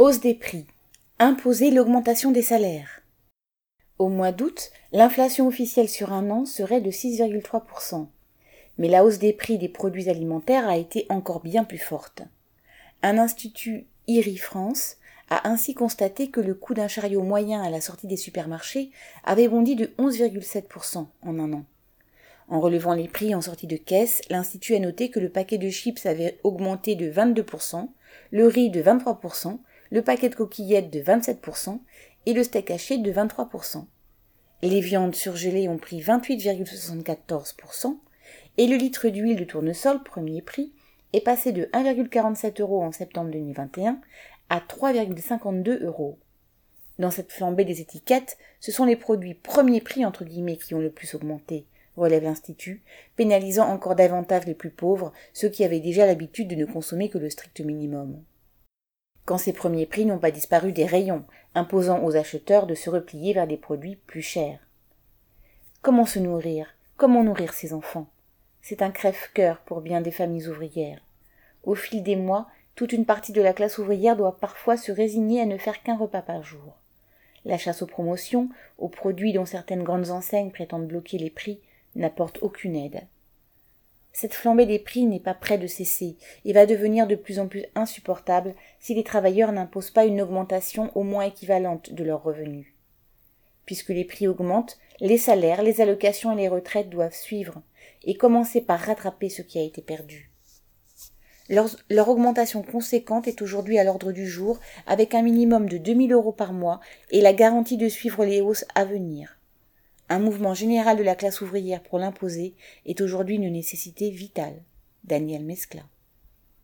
Hausse des prix. Imposer l'augmentation des salaires. Au mois d'août, l'inflation officielle sur un an serait de 6,3%. Mais la hausse des prix des produits alimentaires a été encore bien plus forte. Un institut IRI France a ainsi constaté que le coût d'un chariot moyen à la sortie des supermarchés avait bondi de 11,7% en un an. En relevant les prix en sortie de caisse, l'Institut a noté que le paquet de chips avait augmenté de 22%, le riz de 23%, le paquet de coquillettes de 27% et le steak haché de 23%. Les viandes surgelées ont pris 28,74% et le litre d'huile de tournesol, premier prix, est passé de 1,47 euros en septembre 2021 à 3,52 euros. Dans cette flambée des étiquettes, ce sont les produits premier prix entre guillemets qui ont le plus augmenté, relève l'Institut, pénalisant encore davantage les plus pauvres, ceux qui avaient déjà l'habitude de ne consommer que le strict minimum quand ces premiers prix n'ont pas disparu des rayons, imposant aux acheteurs de se replier vers des produits plus chers. Comment se nourrir? Comment nourrir ses enfants? C'est un crève-cœur pour bien des familles ouvrières. Au fil des mois, toute une partie de la classe ouvrière doit parfois se résigner à ne faire qu'un repas par jour. La chasse aux promotions, aux produits dont certaines grandes enseignes prétendent bloquer les prix, n'apporte aucune aide. Cette flambée des prix n'est pas près de cesser et va devenir de plus en plus insupportable si les travailleurs n'imposent pas une augmentation au moins équivalente de leurs revenus. Puisque les prix augmentent, les salaires, les allocations et les retraites doivent suivre et commencer par rattraper ce qui a été perdu. Leur, augmentation conséquente est aujourd'hui à l'ordre du jour avec un minimum de 2000 euros par mois et la garantie de suivre les hausses à venir. Un mouvement général de la classe ouvrière pour l'imposer est aujourd'hui une nécessité vitale. Daniel Mescla.